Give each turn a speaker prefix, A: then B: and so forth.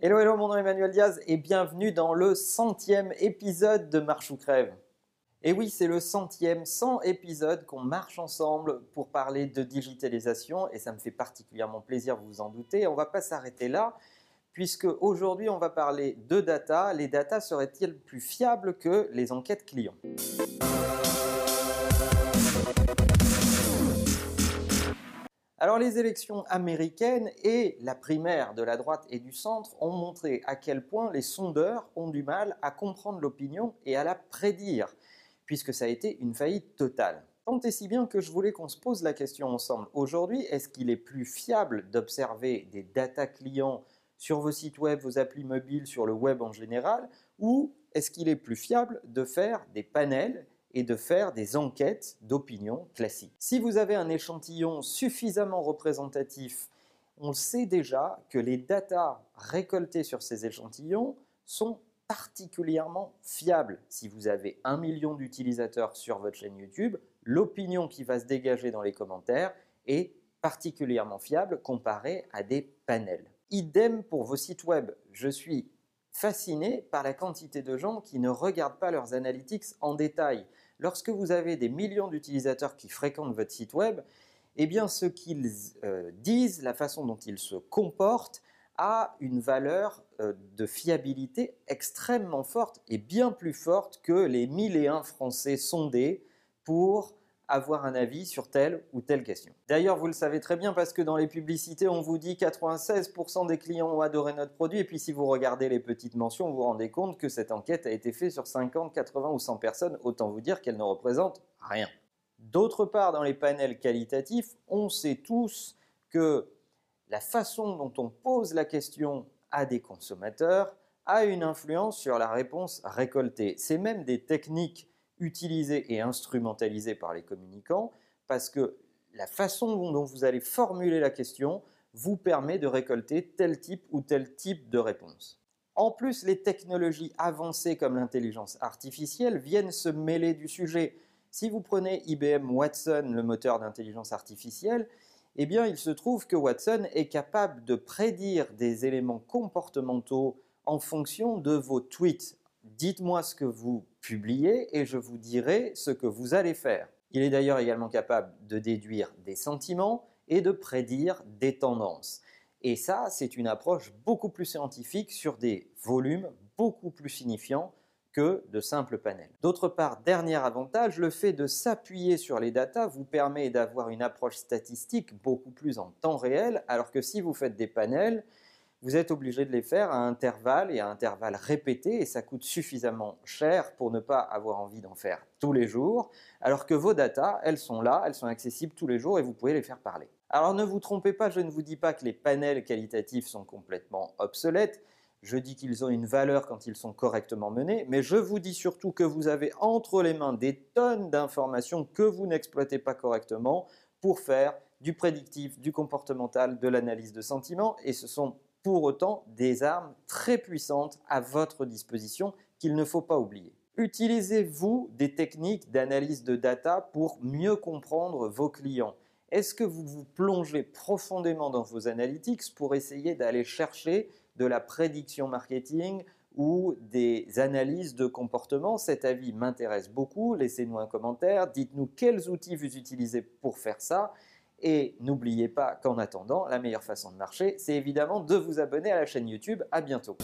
A: Hello, hello, mon nom est Emmanuel Diaz et bienvenue dans le centième épisode de Marche ou Crève. Et oui, c'est le centième, 100 épisode qu'on marche ensemble pour parler de digitalisation et ça me fait particulièrement plaisir, vous vous en doutez. On va pas s'arrêter là puisque aujourd'hui on va parler de data. Les data seraient-ils plus fiables que les enquêtes clients? Alors les élections américaines et la primaire de la droite et du centre ont montré à quel point les sondeurs ont du mal à comprendre l'opinion et à la prédire, puisque ça a été une faillite totale. Tant et si bien que je voulais qu'on se pose la question ensemble aujourd'hui, est-ce qu'il est plus fiable d'observer des data clients sur vos sites web, vos applis mobiles, sur le web en général, ou est-ce qu'il est plus fiable de faire des panels et de faire des enquêtes d'opinion classiques. Si vous avez un échantillon suffisamment représentatif, on sait déjà que les datas récoltées sur ces échantillons sont particulièrement fiables. Si vous avez un million d'utilisateurs sur votre chaîne YouTube, l'opinion qui va se dégager dans les commentaires est particulièrement fiable comparée à des panels. Idem pour vos sites web. Je suis fasciné par la quantité de gens qui ne regardent pas leurs analytics en détail. Lorsque vous avez des millions d'utilisateurs qui fréquentent votre site web, eh ce qu'ils euh, disent, la façon dont ils se comportent, a une valeur euh, de fiabilité extrêmement forte et bien plus forte que les mille et un Français sondés pour avoir un avis sur telle ou telle question. D'ailleurs, vous le savez très bien parce que dans les publicités, on vous dit 96% des clients ont adoré notre produit et puis si vous regardez les petites mentions, vous vous rendez compte que cette enquête a été faite sur 50, 80 ou 100 personnes, autant vous dire qu'elle ne représente rien. D'autre part, dans les panels qualitatifs, on sait tous que la façon dont on pose la question à des consommateurs a une influence sur la réponse récoltée. C'est même des techniques utilisé et instrumentalisé par les communicants parce que la façon dont vous allez formuler la question vous permet de récolter tel type ou tel type de réponse. En plus, les technologies avancées comme l'intelligence artificielle viennent se mêler du sujet. Si vous prenez IBM Watson, le moteur d'intelligence artificielle, eh bien, il se trouve que Watson est capable de prédire des éléments comportementaux en fonction de vos tweets. Dites-moi ce que vous publiez et je vous dirai ce que vous allez faire. Il est d'ailleurs également capable de déduire des sentiments et de prédire des tendances. Et ça, c'est une approche beaucoup plus scientifique sur des volumes beaucoup plus signifiants que de simples panels. D'autre part, dernier avantage, le fait de s'appuyer sur les datas vous permet d'avoir une approche statistique beaucoup plus en temps réel, alors que si vous faites des panels, vous êtes obligé de les faire à intervalles et à intervalles répétés et ça coûte suffisamment cher pour ne pas avoir envie d'en faire tous les jours, alors que vos datas, elles sont là, elles sont accessibles tous les jours et vous pouvez les faire parler. Alors ne vous trompez pas, je ne vous dis pas que les panels qualitatifs sont complètement obsolètes, je dis qu'ils ont une valeur quand ils sont correctement menés, mais je vous dis surtout que vous avez entre les mains des tonnes d'informations que vous n'exploitez pas correctement pour faire du prédictif, du comportemental, de l'analyse de sentiments, et ce sont pour autant des armes très puissantes à votre disposition qu'il ne faut pas oublier. Utilisez-vous des techniques d'analyse de data pour mieux comprendre vos clients? Est-ce que vous vous plongez profondément dans vos analytics pour essayer d'aller chercher de la prédiction marketing ou des analyses de comportement? Cet avis m'intéresse beaucoup. Laissez-nous un commentaire. Dites-nous quels outils vous utilisez pour faire ça. Et n'oubliez pas qu'en attendant, la meilleure façon de marcher, c'est évidemment de vous abonner à la chaîne YouTube. À bientôt.